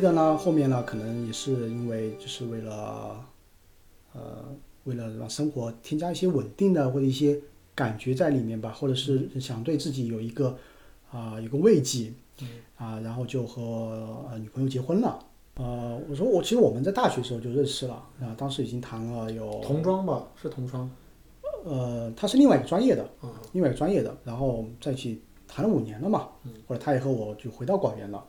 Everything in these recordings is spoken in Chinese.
接着呢，后面呢，可能也是因为就是为了，呃，为了让生活添加一些稳定的或者一些感觉在里面吧，或者是想对自己有一个啊、有个慰藉，啊，然后就和呃女朋友结婚了。呃，我说我其实我们在大学时候就认识了，啊，当时已经谈了有同窗吧，是同窗。呃，他是另外一个专业的，嗯另外一个专业的，然后在一起谈了五年了嘛，或者他也和我就回到广元了，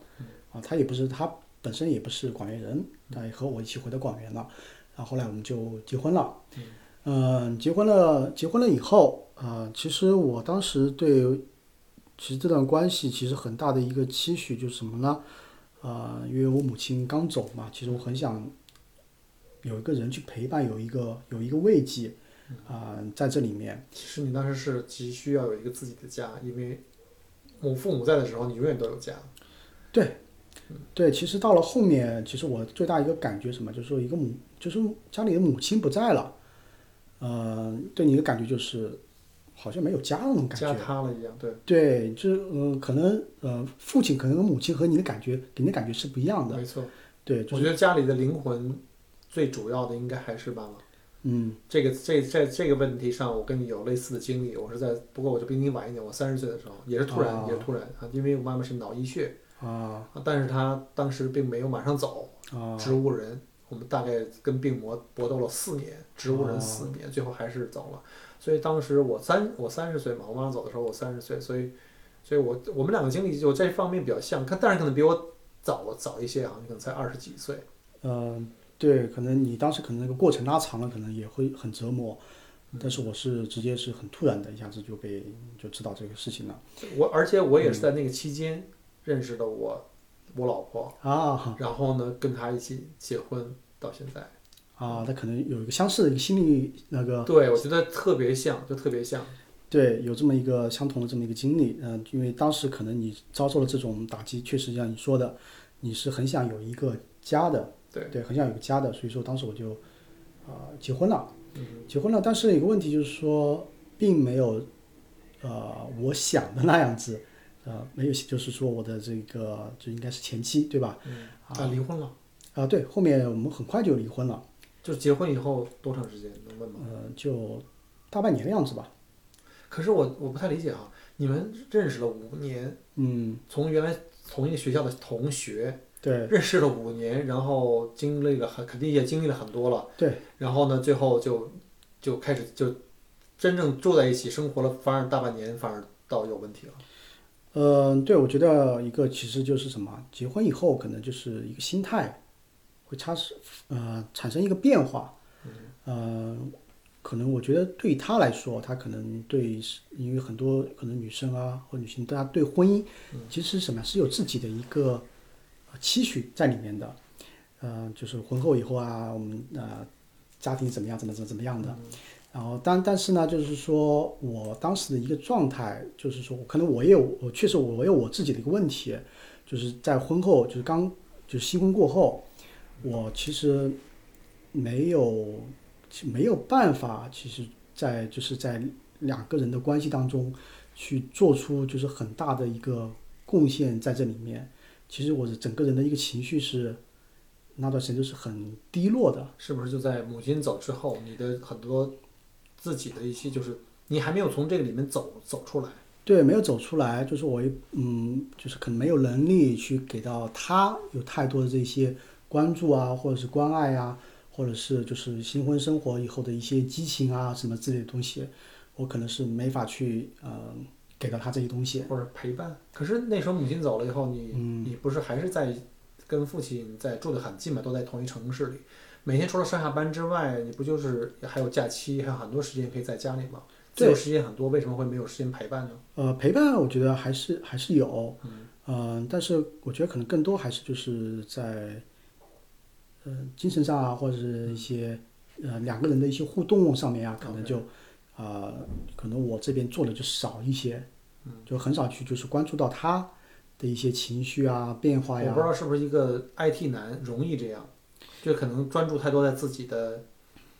啊，他也不是他本身也不是广元人，他也和我一起回到广元了，然后后来我们就结婚了，嗯、结婚了，结婚了以后，啊、其实我当时对，其实这段关系其实很大的一个期许就是什么呢？啊、因为我母亲刚走嘛，其实我很想有一个人去陪伴，有一个有一个慰藉，啊、在这里面。其实你当时是急需要有一个自己的家，因为母父母在的时候，你永远都有家。对，其实到了后面，其实我最大一个感觉什么，就是说一个母，就是家里的母亲不在了，呃，对你的感觉就是好像没有家那种感家觉。塌了一样，对，对，就是呃，可能呃，父亲可能跟母亲和你的感觉给你的感觉是不一样的。没错。对，就是我觉得家里的灵魂最主要的应该还是妈妈。嗯这个这在这个问题上，我跟你有类似的经历。我是在，不过我就比你晚一点，我三十岁的时候，也是突然，哦也是突然啊，因为我妈妈是脑溢血，啊啊但是他当时并没有马上走，啊植物人，我们大概跟病魔搏斗了四年，植物人哦四年，最后还是走了。所以当时我三我三十岁嘛，我妈妈走的时候我三十岁，所以所以我我们两个经历就这方面比较像，看但是可能比我早早一些啊，你可能才二十几岁。嗯，对，可能你当时可能那个过程拉长了，可能也会很折磨。但是我是直接是很突然的，一下子就被就知道这个事情了我而且我也是嗯在那个期间认识的我我老婆，啊然后呢跟她一起结婚到现在。啊，那可能有一个相似的一个心理那个对，我觉得特别像，就特别像。对，有这么一个相同的这么一个经历，嗯、因为当时可能你遭受了这种打击，确实像你说的，你是很想有一个家的，对对很想有个家的，所以说当时我就啊、结婚了，嗯结婚了，但是有个问题就是说，并没有呃我想的那样子，呃，没有，就是说我的这个就应该是前妻对吧？啊，离婚了，啊、对，后面我们很快就离婚了，就结婚以后多长时间能问吗？呃，就大半年的样子吧，可是我我不太理解啊，你们认识了五年，嗯，从原来同一个学校的同学，对认识了五年，然后经历了很肯定也经历了很多了，对，然后呢，最后就就开始就真正住在一起生活了，反而大半年反而倒有问题了。嗯，对，我觉得一个其实就是什么，结婚以后可能就是一个心态会差是呃产生一个变化，呃，可能我觉得对于他来说，他可能对，因为很多可能女生啊或女性，大家对婚姻其实什么是有自己的一个呃期许在里面的，呃，就是婚后以后啊，我们呃家庭怎么样，怎么怎么怎么样的。然后但但是呢，就是说我当时的一个状态，就是说我可能我也有，我确实我有我自己的一个问题，就是在婚后，就是刚就是新婚过后，我其实没有没有办法，其实在就是在两个人的关系当中去做出就是很大的一个贡献在这里面。其实我的整个人的一个情绪是那段时间就是很低落的。是不是就在母亲走之后，你的很多自己的一些就是你还没有从这个里面走走出来？对，没有走出来，就是我也嗯，就是可能没有能力去给到他有太多的这些关注啊，或者是关爱啊，或者是就是新婚生活以后的一些激情啊什么之类的东西，我可能是没法去呃给到他这些东西。或者陪伴。可是那时候母亲走了以后，你、嗯你不是还是在跟父亲在住的很近嘛，都在同一城市里，每天除了上下班之外，你不就是还有假期，还有很多时间可以在家里吗？自由时间很多，为什么会没有时间陪伴呢？呃，陪伴我觉得还是还是有，嗯、但是我觉得可能更多还是就是在，呃，精神上啊，或者是一些呃两个人的一些互动上面啊，可能就，啊、可能我这边做的就少一些，就很少去就是关注到他的一些情绪啊变化呀我不知。道是不是一个 IT 男容易这样，就可能专注太多在自己的，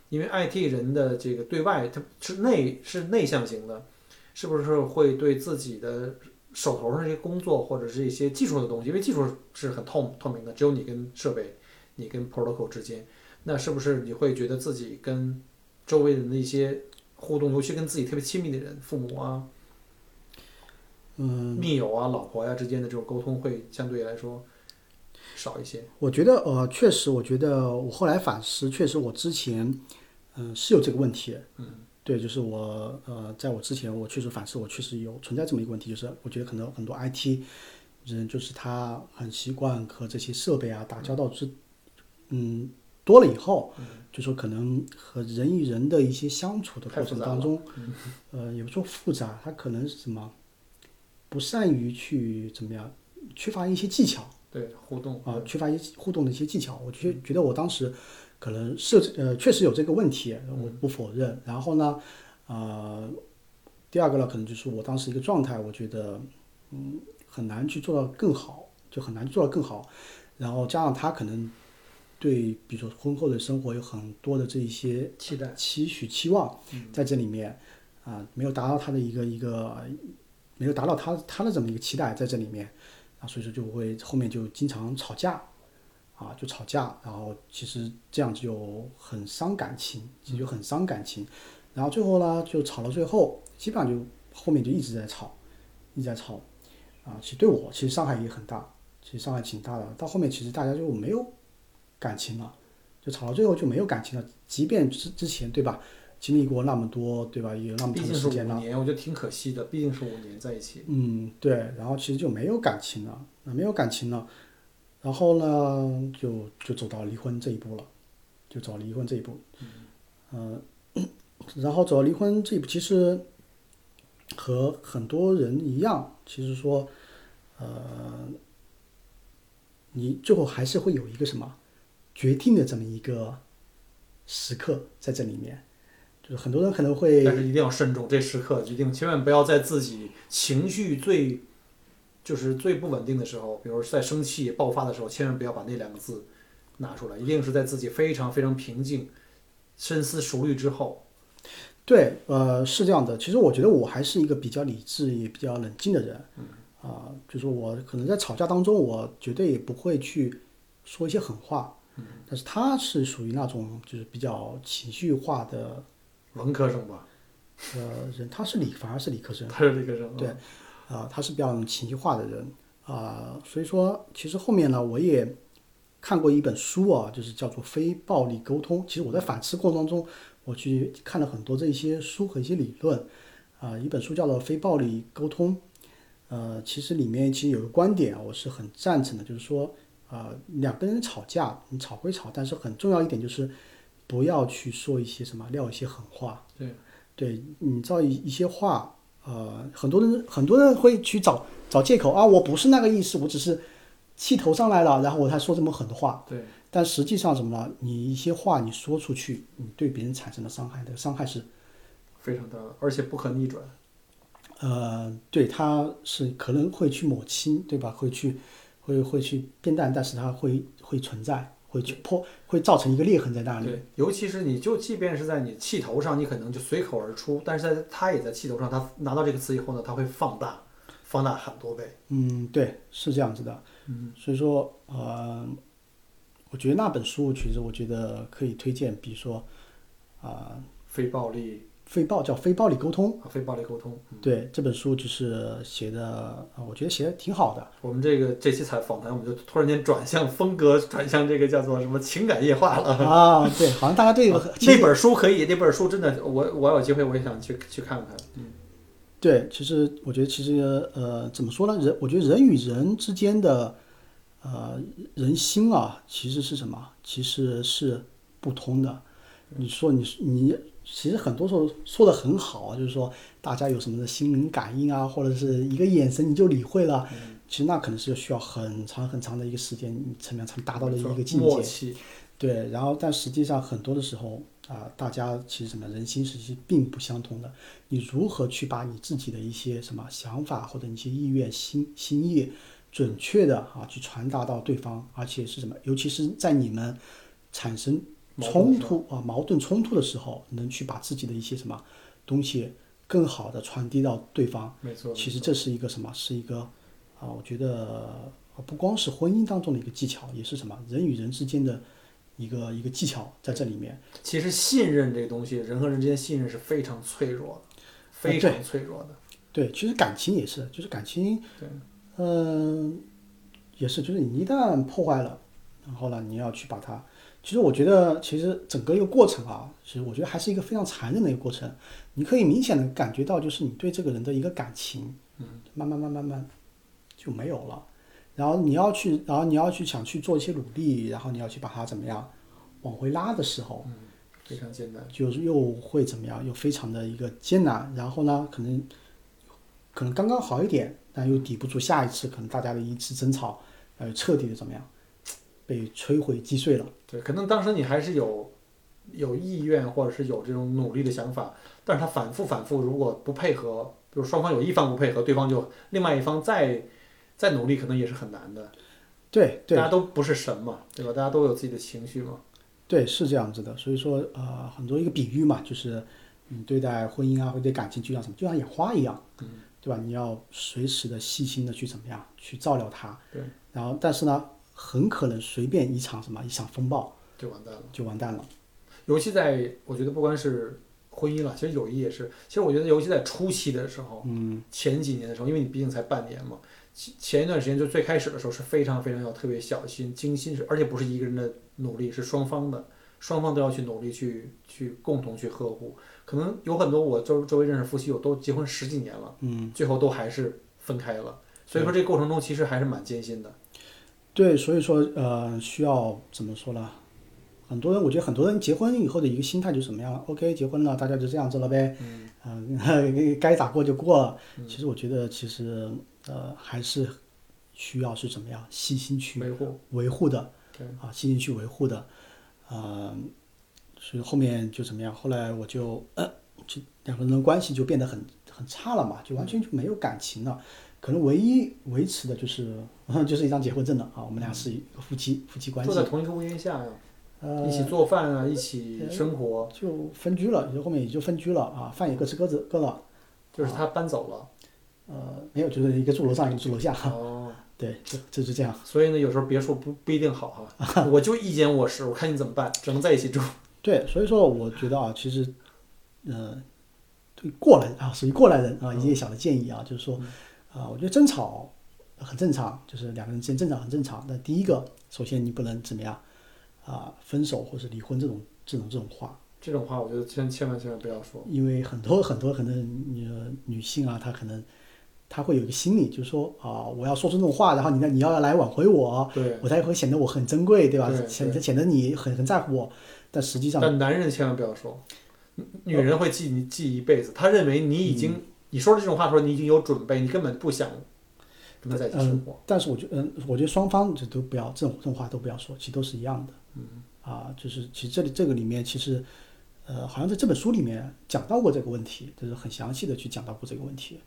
因为 IT 人的这个对外他是内是内向型的，是不是会对自己的手头上这些工作或者是一些技术的东西，因为技术是很透透明的，只有你跟设备，你跟 protocol 之间，那是不是你会觉得自己跟周围人的一些互动，尤其跟自己特别亲密的人，父母啊、嗯，密友啊、老婆呀、之间的这种沟通会相对来说少一些？我觉得呃，确实，我觉得我后来反思，确实我之前嗯、是有这个问题。嗯，对，就是我呃，在我之前，我确实反思，我确实有存在这么一个问题，就是我觉得可能很多 IT 人，就是他很习惯和这些设备啊打交道之，嗯，多了以后，就说可能和人与人的一些相处的过程当中，呃，也不说复杂，他可能是什么，不善于去怎么样，缺乏一些技巧。对，互动啊、缺乏一些互动的一些技巧。我觉觉得我当时可能设置呃确实有这个问题，我不否认。然后呢，呃，第二个呢，可能就是我当时一个状态，我觉得嗯很难去做到更好，就很难做到更好。然后加上他可能对比如说婚后的生活有很多的这一些期待。期许、期望在这里面啊、没有达到他的一个一个，没有达到他他的这么一个期待在这里面所以说就会后面就经常吵架啊，就吵架，然后其实这样就很伤感情，其实就很伤感情，然后最后呢就吵到最后，基本上就后面就一直在吵，一直在吵啊，其实对我其实伤害也很大，其实伤害挺大的，到后面其实大家就没有感情了。就吵到最后就没有感情了。即便之之前对吧，经历过那么多对吧，也有那么长时间了，五年，我觉得挺可惜的。毕竟是五年在一起，嗯，对，然后其实就没有感情了，那没有感情了，然后呢，就就走到离婚这一步了，就走离婚这一步，嗯、然后走到离婚这一步，其实和很多人一样，其实说，呃，你最后还是会有一个什么决定的这么一个时刻在这里面，就是很多人可能会但是一定要慎重，这时刻一定千万不要在自己情绪最就是最不稳定的时候，比如在生气爆发的时候，千万不要把那两个字拿出来，一定是在自己非常非常平静、深思熟虑之后。对，呃，是这样的。其实我觉得我还是一个比较理智也比较冷静的人，啊、就是我可能在吵架当中，我绝对也不会去说一些狠话，但是他是属于那种就是比较情绪化的文科生吧，呃人，他是理反而是理科生，他是理科生，对啊、他是比较情绪化的人啊、所以说其实后面呢，我也看过一本书啊，就是叫做《非暴力沟通》。其实我在反思过程当中，我去看了很多这一些书和一些理论啊、一本书叫做《非暴力沟通》。呃，其实里面其实有个观点啊，我是很赞成的，就是说啊、两个人吵架，你吵归吵，但是很重要一点就是不要去说一些什么撂一些狠话。对，对你造一一些话，呃，很多人很多人会去找找借口啊，我不是那个意思，我只是气头上来了，然后我才说这么狠的话。对，但实际上什么呢？你一些话你说出去，你对别人产生的伤害，这个伤害是，非常大的，而且不可逆转。呃，对，他是可能会去抹清，对吧？会去会会去变淡，但是它会会存在，会去破，会造成一个裂痕在那里。对，尤其是你就即便是在你气头上，你可能就随口而出，但是在他也在气头上，他拿到这个词以后呢，他会放大，放大很多倍。嗯，对，是这样子的。嗯，所以说，呃，我觉得那本书其实我觉得可以推荐，比如说，啊、非暴力非暴叫非暴力沟通，啊，非暴力沟通。对这本书就是写的，呃我觉得写的挺好的。我们这个这期采访谈，我们就突然间转向风格，转向这个叫做什么情感液化了。啊，对，好像大家对这本书可以，那本书真的，我我有机会我也想去去看看。嗯，对，其实我觉得其实呃，怎么说呢？人，我觉得人与人之间的呃人心啊，其实是什么？其实是不通的。你说你你其实很多时候说的很好啊，就是说大家有什么的心灵感应啊，或者是一个眼神你就理会了，其实那可能是需要很长很长的一个时间，你才能才达到的一个境界。对，然后但实际上很多的时候啊、大家其实什么人心实际并不相同的。你如何去把你自己的一些什么想法或者一些意愿、心心意，准确的啊去传达到对方，而且是什么？尤其是在你们产生冲突啊、矛盾冲突的时候，能去把自己的一些什么东西更好的传递到对方。没错。其实这是一个什么？是一个啊，我觉得呃不光是婚姻当中的一个技巧，也是什么人与人之间的一个一个技巧在这里面。其实信任这个东西，人和人之间信任是非常脆弱的，非常脆弱的。对，其实感情也是，就是感情，对，嗯、也是，就是你一旦破坏了，然后呢，你要去把它，其实我觉得，其实整个一个过程啊，其实我觉得还是一个非常残忍的一个过程。你可以明显的感觉到，就是你对这个人的一个感情，嗯，慢慢慢慢慢就没有了。然后你要去，然后你要去想去做一些努力，然后你要去把它怎么样往回拉的时候，非常艰难。就是又会怎么样，又非常的一个艰难。然后呢，可能可能刚刚好一点，但又抵不住下一次可能大家的一次争吵，呃，彻底的怎么样，被摧毁击碎了。对，可能当时你还是有有意愿，或者是有这种努力的想法，但是他反复反复，如果不配合，比如双方有一方不配合，对方就另外一方再再努力，可能也是很难的。对对大家都不是神嘛，对吧？大家都有自己的情绪嘛。对，是这样子的。所以说，呃，很多一个比喻嘛，就是你对待婚姻啊，或者对感情，就像什么，就像养花一样，嗯，对吧？你要随时的细心的去怎么样去照料它。对。然后，但是呢，很可能随便一场什么一场风暴就完蛋了。就完蛋了。尤其在我觉得不光是婚姻了，其实友谊也是。其实我觉得，尤其在初期的时候，嗯，前几年的时候，因为你毕竟才半年嘛，前前一段时间就最开始的时候是非常非常要特别小心、精心，是而且不是一个人的努力，是双方的，双方都要去努力去去共同去呵护。可能有很多我周周围认识夫妻有都结婚十几年了，嗯，最后都还是分开了。所以说这个过程中其实还是蛮艰辛的。对，所以说呃，需要怎么说呢？很多人，我觉得很多人结婚以后的一个心态就是怎么样？OK，结婚了，大家就这样子了呗，嗯、该咋过就过了。其实我觉得，其实呃，还是需要是怎么样细心去维护维护的，对啊，细心去维护的，呃，所以后面就怎么样？后来我就呃，就两个人的关系就变得很很差了嘛，就完全就没有感情了。可能唯一维持的就是 就是一张结婚证了啊，我们俩是一个夫妻夫妻关系。住，在同一个屋檐下呀，呃，一起做饭啊，一起生活，就分居了，也就后面也就分居了啊，饭也各吃各自各了，就是他搬走了。呃，没有，就是一个住楼上，一个住楼下，哦，对，就就是这样。所以呢，有时候别墅不不一定好哈，我就一间卧室，我看你怎么办，只能在一起住。对，所以说我觉得啊，其实，呃，对过来啊，属于过来人啊，一些小的建议啊，就是说，啊、我觉得争吵很正常，就是两个人之间争吵很正常。那第一个，首先你不能怎么样啊、分手或是离婚这种这种这种话，这种话，我觉得千千万千万不要说。因为很多很多可能女女性啊，她可能她会有一个心理，就是说啊、我要说出这种话，然后你呢你要来挽回我，对，我才会显得我很珍贵，对吧？对显得显得你很很在乎我，但实际上但男人千万不要说，女女人会记你记一辈子。她认为你已经你说的这种话的时候，你已经有准备，你根本不想跟他在一起生活。但是我觉得，嗯，我觉得双方就都不要这种这种话都不要说，其实都是一样的。嗯，啊，就是其实这里这个里面其实，呃，好像在这本书里面讲到过这个问题，就是很详细的去讲到过这个问题。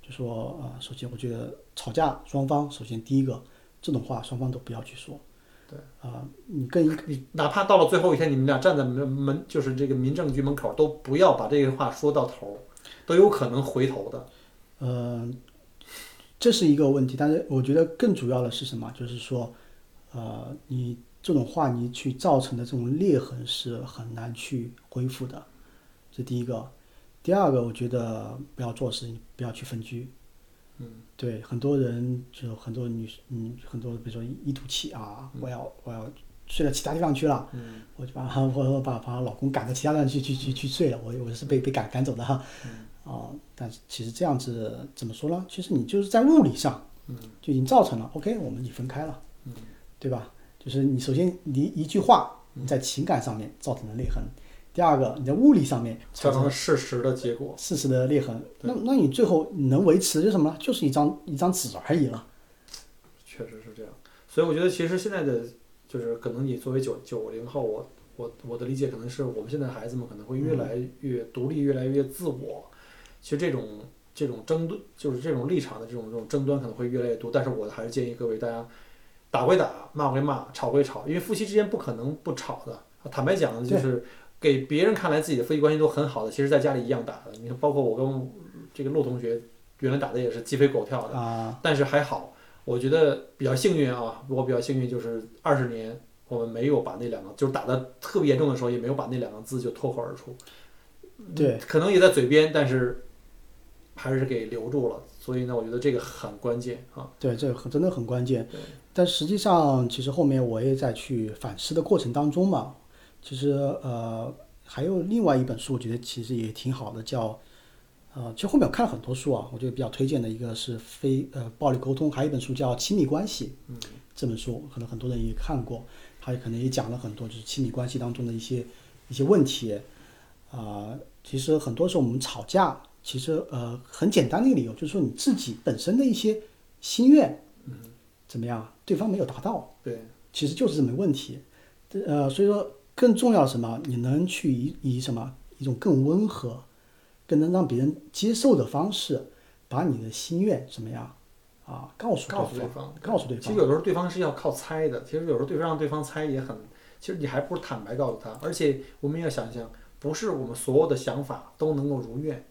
就说啊、首先我觉得吵架双方，首先第一个这种话双方都不要去说。对。啊、你跟你哪怕到了最后一天，你们俩站在门门就是这个民政局门口，都不要把这个话说到头，都有可能回头的。呃，这是一个问题，但是我觉得更主要的是什么？就是说，呃，你这种话你去造成的这种裂痕是很难去恢复的，这第一个。第二个，我觉得不要做事情，不要去分居。嗯，对，很多人就很多女嗯，很多比如说一赌气啊，我要我要睡到其他地方去了，嗯，我就把我我把把老公赶到其他地方去去去去睡了，我我是被被赶赶走的哈。啊、但是其实这样子怎么说呢？其实你就是在物理上，嗯，就已经造成了 OK，我们已分开了，对吧？就是你首先你一句话，你在情感上面造成了裂痕，第二个你在物理上面造成了事实的结果。事实的裂痕，那那你最后能维持的就是什么呢？就是一张一张纸而已了。确实是这样，所以我觉得其实现在的就是可能你作为九九零后，我我我的理解可能是我们现在孩子们可能会越来越独立，越来越自我。其实这种这种争论，就是这种立场的这种这种争端可能会越来越多。但是我还是建议各位大家打归打，骂归骂，吵归吵，因为夫妻之间不可能不吵的。坦白讲，就是给别人看来自己的夫妻关系都很好的，其实在家里一样打的。你看，包括我跟这个陆同学原来打的也是鸡飞狗跳的。啊，但是还好，我觉得比较幸运啊，我比较幸运就是二十年我们没有把那两个，就是打的特别严重的时候，也没有把那两个字就脱口而出。对，可能也在嘴边，但是还是给留住了。所以呢，我觉得这个很关键啊。对，这个很真的很关键。但实际上，其实后面我也在去反思的过程当中嘛，其实呃还有另外一本书，我觉得其实也挺好的，叫呃，其实后面我看了很多书啊，我觉得比较推荐的一个是非呃暴力沟通，还有一本书叫《亲密关系》。嗯，这本书可能很多人也看过，它可能也讲了很多就是亲密关系当中的一些一些问题。啊、其实很多时候我们吵架，其实呃很简单的一个理由，就是说你自己本身的一些心愿，怎么样，对方没有达到，对，其实就是这么个问题。呃，所以说更重要什么？你能去以以什么一种更温和、更能让别人接受的方式，把你的心愿怎么样啊告诉告诉对方，告诉对方其实。有时候对方是要靠猜的，其实有时候对方让对方猜也很，其实你还不如坦白告诉他。而且我们要想想，不是我们所有的想法都能够如愿。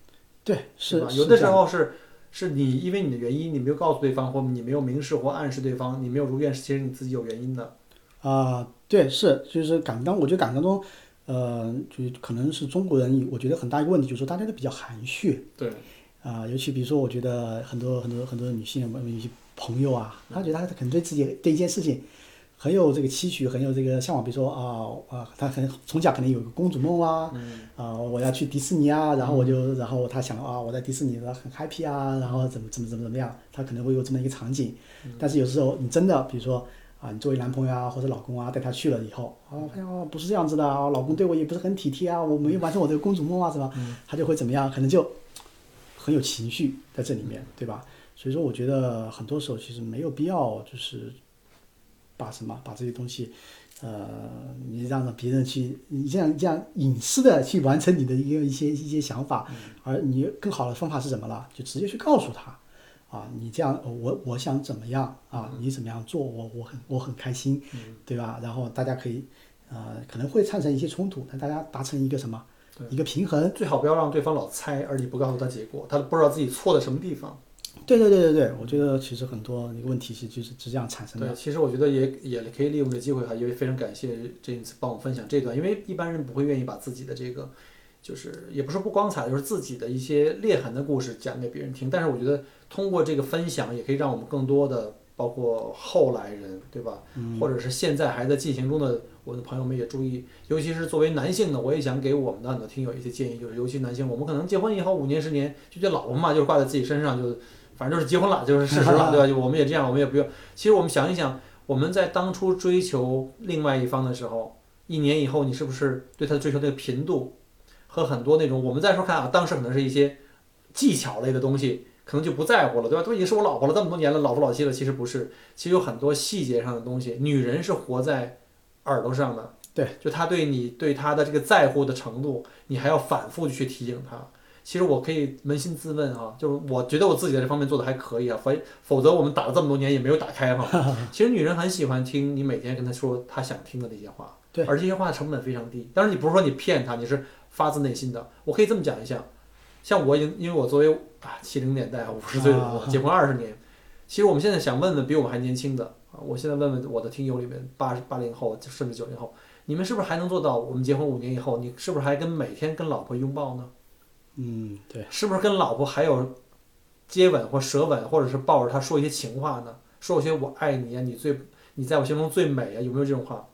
对，是吧？有的时候是是你因为你的原因，你没有告诉对方，或你没有明示或暗示对方，你没有如愿，其实你自己有原因的。啊、对，是就是感当，我觉得感当中，呃，就可能是中国人，我觉得很大一个问题就是说大家都比较含蓄对，啊、尤其比如说，我觉得很多很多很多女性，朋友啊，她觉得她可能对自己对一件事情很有这个期许，很有这个向往，比如说啊啊，她可能从小可能有个公主梦啊，嗯，啊，我要去迪士尼啊，然后我就，然后她想啊，我在迪士尼了很 happy 啊，然后怎么怎么怎么怎么样，她可能会有这么一个场景。但是有时候你真的，比如说啊，你作为男朋友啊或者老公啊，带他去了以后，啊，发现哦不是这样子的啊，老公对我也不是很体贴啊，我没有完成我的公主梦啊，什么？他就会怎么样？可能就很有情绪在这里面，对吧？所以说，我觉得很多时候其实没有必要就是把什么把这些东西。呃，你让别人去，你这样这样隐私的去完成你的一个一些一些想法，而你更好的方法是什么了？就直接去告诉他，啊，你这样，我我想怎么样啊？你怎么样做，我我很我很开心，对吧？然后大家可以，呃，可能会产生一些冲突，但大家达成一个什么一个平衡。最好不要让对方老猜，而你不告诉他结果，他不知道自己错在什么地方。对对对对对，我觉得其实很多一个问题是就是是这样产生的对，。其实我觉得也也可以利用这个机会哈，因为非常感谢 James 帮我分享这段，因为一般人不会愿意把自己的这个，就是也不是不光彩，就是自己的一些裂痕的故事讲给别人听。但是我觉得通过这个分享，也可以让我们更多的，包括后来人，对吧？或者是现在还在进行中的我的朋友们也注意，尤其是作为男性呢，我也想给我们的很多听友一些建议，就是尤其男性，我们可能结婚以后五年十年，就觉得老婆嘛，就是挂在自己身上，就反正就是结婚了，就是事实了，对吧？就我们也这样，我们也不用。其实我们想一想，我们在当初追求另外一方的时候，一年以后，你是不是对他的追求那个频度和很多那种我们再说看啊，当时可能是一些技巧类的东西，可能就不在乎了，对吧？都已经是我老婆了，这么多年了，老夫老妻了，其实不是，其实有很多细节上的东西，女人是活在耳朵上的，对，就她对你对她的这个在乎的程度，你还要反复去提醒她。其实我可以扪心自问啊，就是我觉得我自己在这方面做的还可以啊，否否则我们打了这么多年也没有打开嘛。其实女人很喜欢听你每天跟她说她想听的那些话，对而这些话的成本非常低。当然你不是说你骗她，你是发自内心的。我可以这么讲一下，像我已经因为我作为啊七零年代五十岁的我啊结婚二十年，其实我们现在想问问比我们还年轻的啊，我现在问问我的听友里面八八零后甚至九零后，你们是不是还能做到？我们结婚五年以后，你是不是还跟每天跟老婆拥抱呢？嗯，对，是不是跟老婆还有接吻或舌吻，或者是抱着她说一些情话呢？说一些我爱你啊，你最你在我心中最美啊，有没有这种话？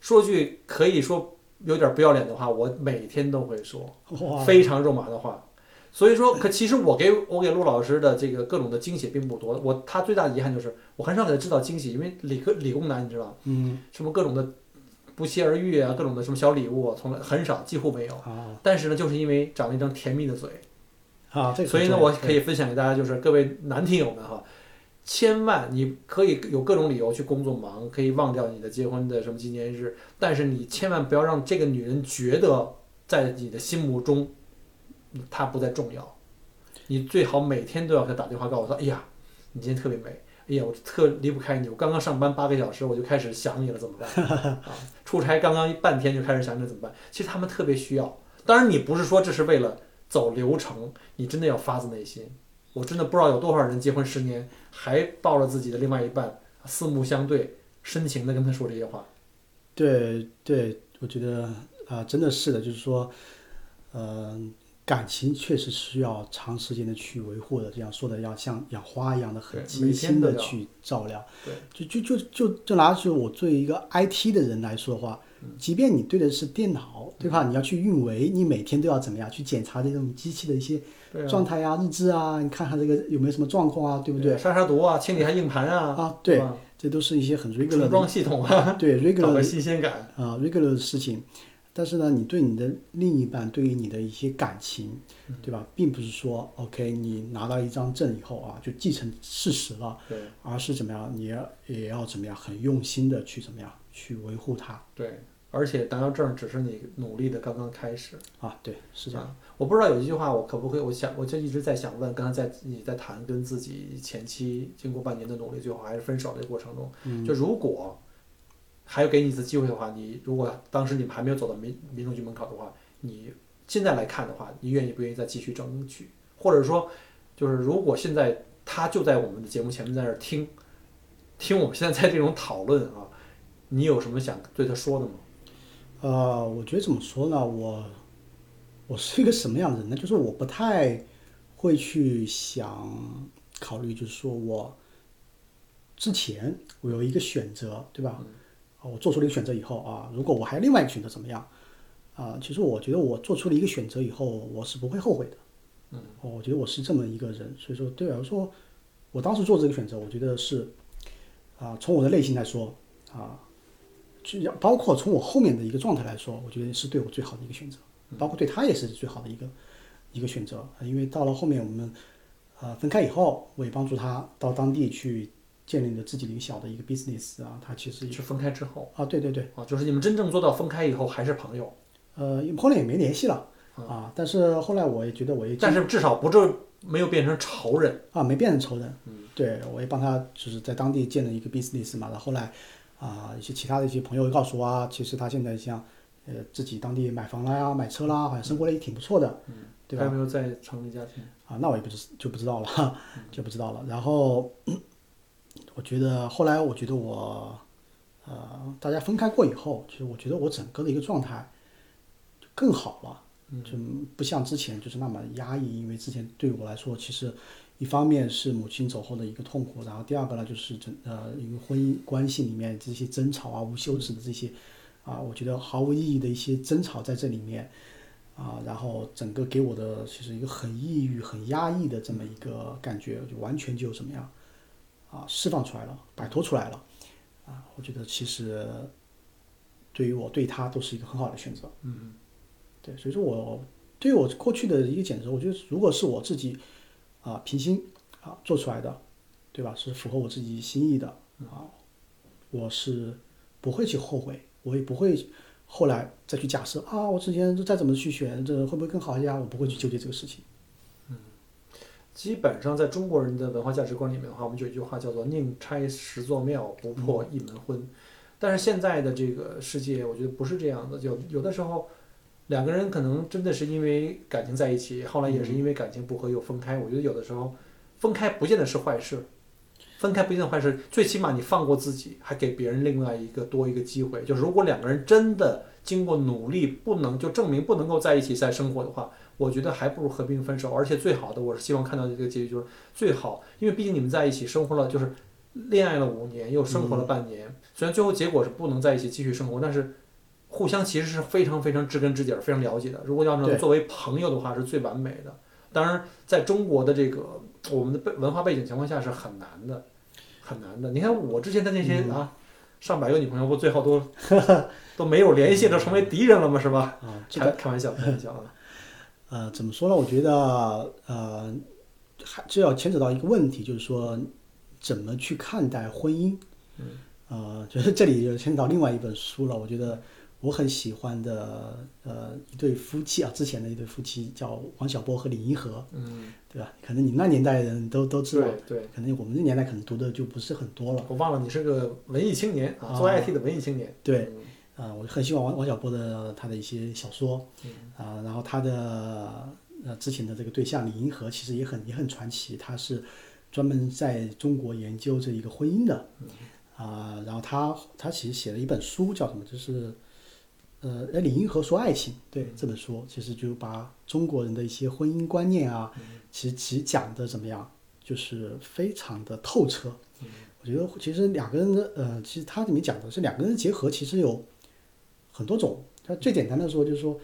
说句可以说有点不要脸的话，我每天都会说，非常肉麻的话。所以说，可其实我给我给陆老师的这个各种的惊喜并不多，我他最大的遗憾就是我很少给他制造惊喜，因为理科理工男你知道，嗯，什么各种的不期而遇啊，各种的什么小礼物，从来很少，几乎没有。啊。但是呢，就是因为长了一张甜蜜的嘴，啊，所以呢，我可以分享给大家，就是各位男听友们哈，千万你可以有各种理由去工作忙，可以忘掉你的结婚的什么纪念日，但是你千万不要让这个女人觉得在你的心目中她不再重要。你最好每天都要给她打电话告诉她，哎呀，你今天特别美。哎呀，我特离不开你。我刚刚上班八个小时，我就开始想你了，怎么办？啊，出差刚刚半天就开始想你，怎么办？其实他们特别需要。当然，你不是说这是为了走流程，你真的要发自内心。我真的不知道有多少人结婚十年，还抱着自己的另外一半，四目相对，深情的跟他说这些话。对对，我觉得啊、真的是的，就是说，呃，感情确实需要长时间的去维护的，这样说的要像养花一样的很精心的去照料。对，就就就就就拿就我作为一个 IT 的人来说的话，嗯即便你对的是电脑，对吧？你要去运维，你每天都要怎么样去检查这种机器的一些状态啊、日志啊，你看看这个有没有什么状况啊，对不对？杀杀毒啊，清理下硬盘啊，啊，对，吧？这都是一些很 regular 的重装系统啊，对 regular 的新鲜感。啊、regular 的事情，但是呢，你对你的另一半，对于你的一些感情，嗯对吧，并不是说 OK，你拿到一张证以后啊，就继承事实了，对而是怎么样，你要也要怎么样，很用心的去怎么样去维护它对，而且拿到证只是你努力的刚刚开始。啊，对，是这样，啊，我不知道有一句话我可不可以，我想我就一直在想问，刚才在你在谈跟自己前妻经过半年的努力，最后还是分手的过程中，嗯就如果还有给你一次机会的话，你如果当时你们还没有走到民民政局门口的话，你现在来看的话，你愿意不愿意再继续争取？或者说，就是如果现在他就在我们的节目前面在那儿听，听我们现在在这种讨论啊，你有什么想对他说的吗？呃，我觉得怎么说呢，我我是一个什么样的人呢？就是我不太会去想考虑，就是说我之前我有一个选择，对吧？啊，我做出了一个选择以后啊，如果我还有另外一个选择怎么样？啊，其实我觉得我做出了一个选择以后，我是不会后悔的。嗯，我觉得我是这么一个人，所以说对我来说，我当时做这个选择，我觉得是啊，从我的内心来说啊，包括从我后面的一个状态来说，我觉得是对我最好的一个选择，包括对他也是最好的一个一个选择。啊因为到了后面我们呃分开以后，我也帮助他到当地去建立了自己的一个小的一个 business 啊，他其实也是分开之后啊，对对对，啊，就是你们真正做到分开以后还是朋友。呃，后来也没联系了啊，但是后来我也觉得我也但是至少不就没有变成仇人。啊，没变成仇人。嗯，对我也帮他就是在当地建了一个 business 嘛，然后后来啊，一些其他的一些朋友告诉我啊，其实他现在像呃自己当地买房啦呀、买车啦，好像生活的也挺不错的，嗯，对吧？还有没有再成立家庭？啊，那我也不知就不知道了，哈，就不知道了。然后 我觉得后来我觉得我呃大家分开过以后，其实我觉得我整个的一个状态就更好了。就不像之前就是那么压抑，因为之前对我来说，其实一方面是母亲走后的一个痛苦，然后第二个呢就是整呃一个婚姻关系里面这些争吵啊、无休止的这些啊，我觉得毫无意义的一些争吵在这里面啊，然后整个给我的其实一个很抑郁、很压抑的这么一个感觉，就完全就怎么样啊释放出来了，摆脱出来了啊，我觉得其实对于我对他都是一个很好的选择。嗯，对，所以说我对于我过去的一个选择，我觉得如果是我自己啊、平心啊做出来的，对吧？是符合我自己心意的啊，我是不会去后悔，我也不会后来再去假设啊，我之前再怎么去选，这会不会更好一些啊？我不会去纠结这个事情。基本上在中国人的文化价值观里面的话，我们就有一句话叫做“宁拆十座庙，不破一门婚”。但是现在的这个世界，我觉得不是这样的。有有的时候，两个人可能真的是因为感情在一起，后来也是因为感情不和又分开。我觉得有的时候分开不见得是坏事，分开不见得坏事，最起码你放过自己，还给别人另外一个多一个机会。就是如果两个人真的经过努力，不能就证明不能够在一起再生活的话，我觉得还不如和平分手。而且最好的，我是希望看到的这个结局就是最好，因为毕竟你们在一起生活了，就是恋爱了五年，又生活了半年。虽然最后结果是不能在一起继续生活，但是互相其实是非常非常知根知底儿，非常了解的。如果要能作为朋友的话，是最完美的。当然，在中国的这个我们的背文化背景情况下是很难的，很难的。你看我之前的那些啊，上百个女朋友，不最后都 都没有联系，都成为敌人了吗？是吧？啊，这开个开玩笑，开玩笑啊。呃，怎么说呢？我觉得呃，还这要牵扯到一个问题，就是说怎么去看待婚姻。嗯。呃，就 是这里就牵扯到另外一本书了。我觉得我很喜欢的呃一对夫妻啊，之前的一对夫妻叫王小波和李银河，嗯，对吧？可能你那年代人都都知道，对对，可能我们这年代可能读的就不是很多了。我忘了你是个文艺青年啊，做 IT 的文艺青年。对嗯，啊、我很喜欢王王小波的他的一些小说，啊、然后他的呃之前的这个对象李银河其实也很也很传奇，他是专门在中国研究这一个婚姻的，啊、然后他他其实写了一本书叫什么，就是呃，哎李银河说爱情，对这本书其实就把中国人的一些婚姻观念啊，其实其实讲的怎么样，就是非常的透彻。我觉得其实两个人的呃，其实它里面讲的是两个人的结合，其实有很多种。它最简单的说就是说，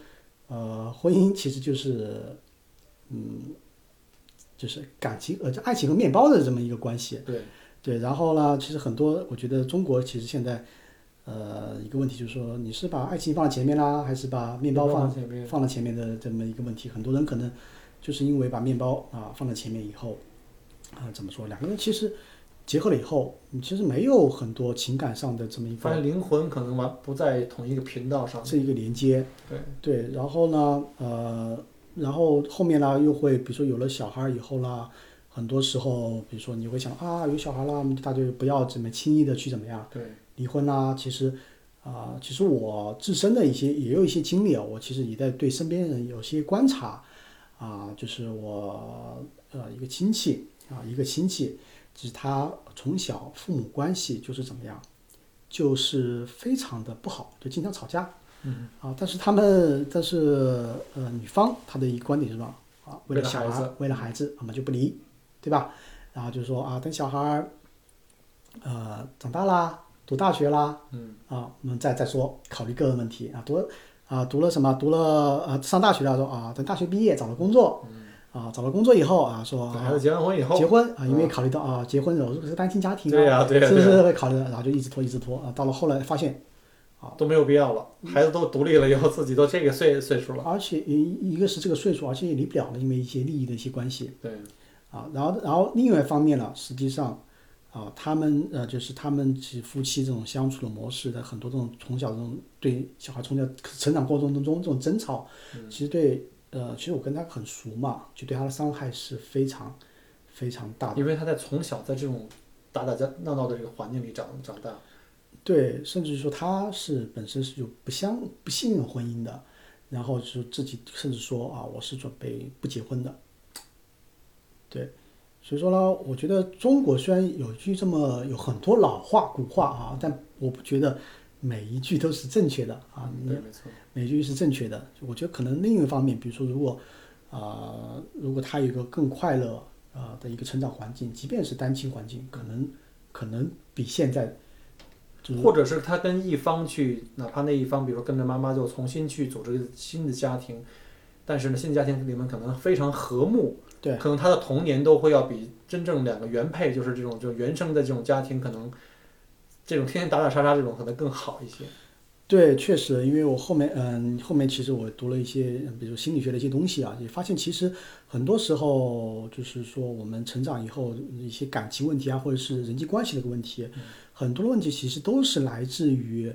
呃，婚姻其实就是，嗯，就是感情呃，就爱情和面包的这么一个关系。对，对，然后呢，其实很多，我觉得中国其实现在，呃，一个问题就是说，你是把爱情放在前面啦，还是把面包放前面，放在前面的这么一个问题？很多人可能就是因为把面包啊放在前面以后，啊，怎么说？两个人其实结合了以后，你其实没有很多情感上的这么一个发现灵魂可能完不在同一个频道上。是一个连接。对对，然后呢，呃，然后后面呢又会，比如说有了小孩以后啦，很多时候，比如说你会想啊，有小孩啦，大家就不要怎么轻易的去怎么样对，离婚啦。其实啊、其实我自身的一些也有一些经历啊，我其实也在对身边人有些观察啊，就是我呃一个亲戚啊，一个亲戚，就是他从小父母关系就是怎么样，就是非常的不好，就经常吵架。嗯，啊，但是他们，但是呃，女方她的一个观点是什么？啊，为为了了小孩孩子，为了孩子，我们就不离，对吧？然后就是说啊，等小孩儿，呃，长大啦，读大学啦，嗯，啊，我们再再说，考虑个人问题啊，读了啊，读了什么？读了呃，上大学了，说啊，等大学毕业找了工作，啊，找了工作以后啊，说孩子结完婚以后，结婚啊，因为考虑到啊，结婚如果是单亲家庭啊，对呀对呀是不是会考虑？然后就一直拖，一直拖啊，到了后来发现。都没有必要了，孩子都独立了以后，自己都这个岁岁数了。而且一一个是这个岁数，而且也离不了了，因为一些利益的一些关系对，啊。然后，然后另外一方面呢，实际上啊，他们呃，就是他们其实夫妻这种相处的模式的很多这种从小这种对小孩从小成长过程当中这种争吵，其实对呃，其实我跟他很熟嘛，就对他的伤害是非常非常大的。因为他在从小在这种打打架闹闹的这个环境里长长大，对，甚至于说他是本身是有不相不信任婚姻的，然后就自己甚至说啊，我是准备不结婚的。对，所以说呢，我觉得中国虽然有句这么有很多老话古话啊，但我不觉得每一句都是正确的啊，你对，没错，每一句是正确的。我觉得可能另一方面，比如说如果啊、如果他有一个更快乐啊、的一个成长环境，即便是单亲环境，可能可能比现在或者是他跟一方去，哪怕那一方，比如说跟着妈妈就重新去组织新的家庭，但是呢，新的家庭里面可能非常和睦，对可能他的童年都会要比真正两个原配，就是这种就原生的这种家庭，可能这种天天打打杀杀这种可能更好一些。对，确实，因为我后面，嗯，后面其实我读了一些，嗯比如心理学的一些东西啊，也发现其实很多时候就是说我们成长以后一些感情问题啊，或者是人际关系的一个问题，很多的问题其实都是来自于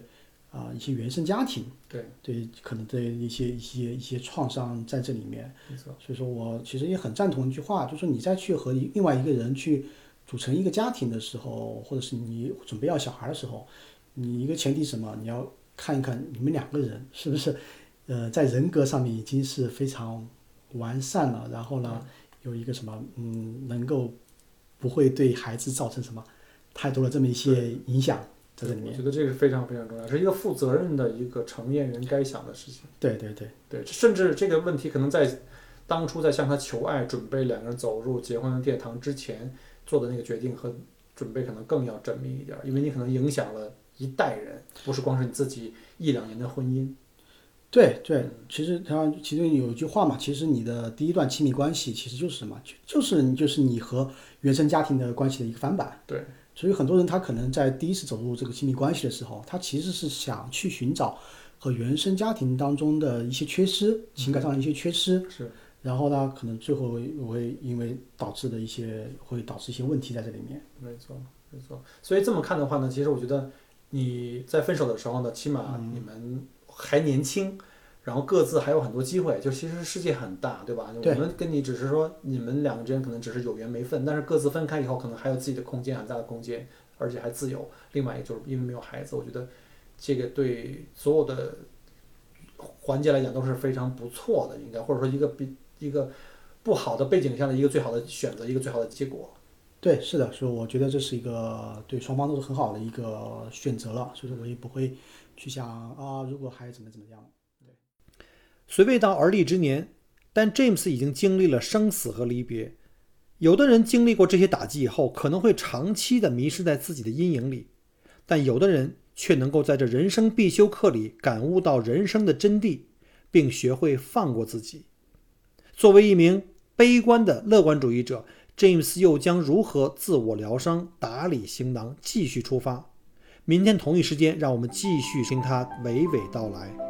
啊、一些原生家庭，对，对，可能的一些一些一些创伤在这里面。没错，所以说我其实也很赞同一句话，就是说你再去和另外一个人去组成一个家庭的时候，或者是你准备要小孩的时候，你一个前提什么？你要看一看你们两个人是不是，呃，在人格上面已经是非常完善了，然后呢，有一个什么，嗯，能够不会对孩子造成什么太多的这么一些影响在这里面。我觉得这个非常非常重要，是一个负责任的一个成年人该想的事情。对对对，对，甚至这个问题可能在当初在向他求爱、准备两个人走入结婚的殿堂之前做的那个决定和准备，可能更要缜密一点，因为你可能影响了一代人，不是光是你自己一两年的婚姻。对对，其实他其中有一句话嘛，其实你的第一段亲密关系其实就是什么，就就是你就是你和原生家庭的关系的一个翻版。对，所以很多人他可能在第一次走入这个亲密关系的时候，他其实是想去寻找和原生家庭当中的一些缺失，情感上的一些缺失，是然后呢，可能最后会会因为导致的一些会导致一些问题在这里面。没错，没错。所以这么看的话呢，其实我觉得你在分手的时候呢，起码嗯你们还年轻，然后各自还有很多机会。就其实世界很大，对吧？对我们跟你只是说你们两个之间可能只是有缘没分，但是各自分开以后，可能还有自己的空间，很大的空间，而且还自由。另外一个就是因为没有孩子，我觉得这个对所有的环节来讲都是非常不错的，应该或者说一个比一个不好的背景下的一个最好的选择，一个最好的结果。对，是的，所以我觉得这是一个对双方都是很好的一个选择了，所以说我也不会去想啊，如果还怎么怎么样。虽未到而立之年，但 James 已经经历了生死和离别。有的人经历过这些打击以后，可能会长期的迷失在自己的阴影里，但有的人却能够在这人生必修课里感悟到人生的真谛，并学会放过自己。作为一名悲观的乐观主义者，James 又将如何自我疗伤、打理行囊，继续出发？明天同一时间，让我们继续听他娓娓道来。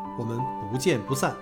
我们不见不散。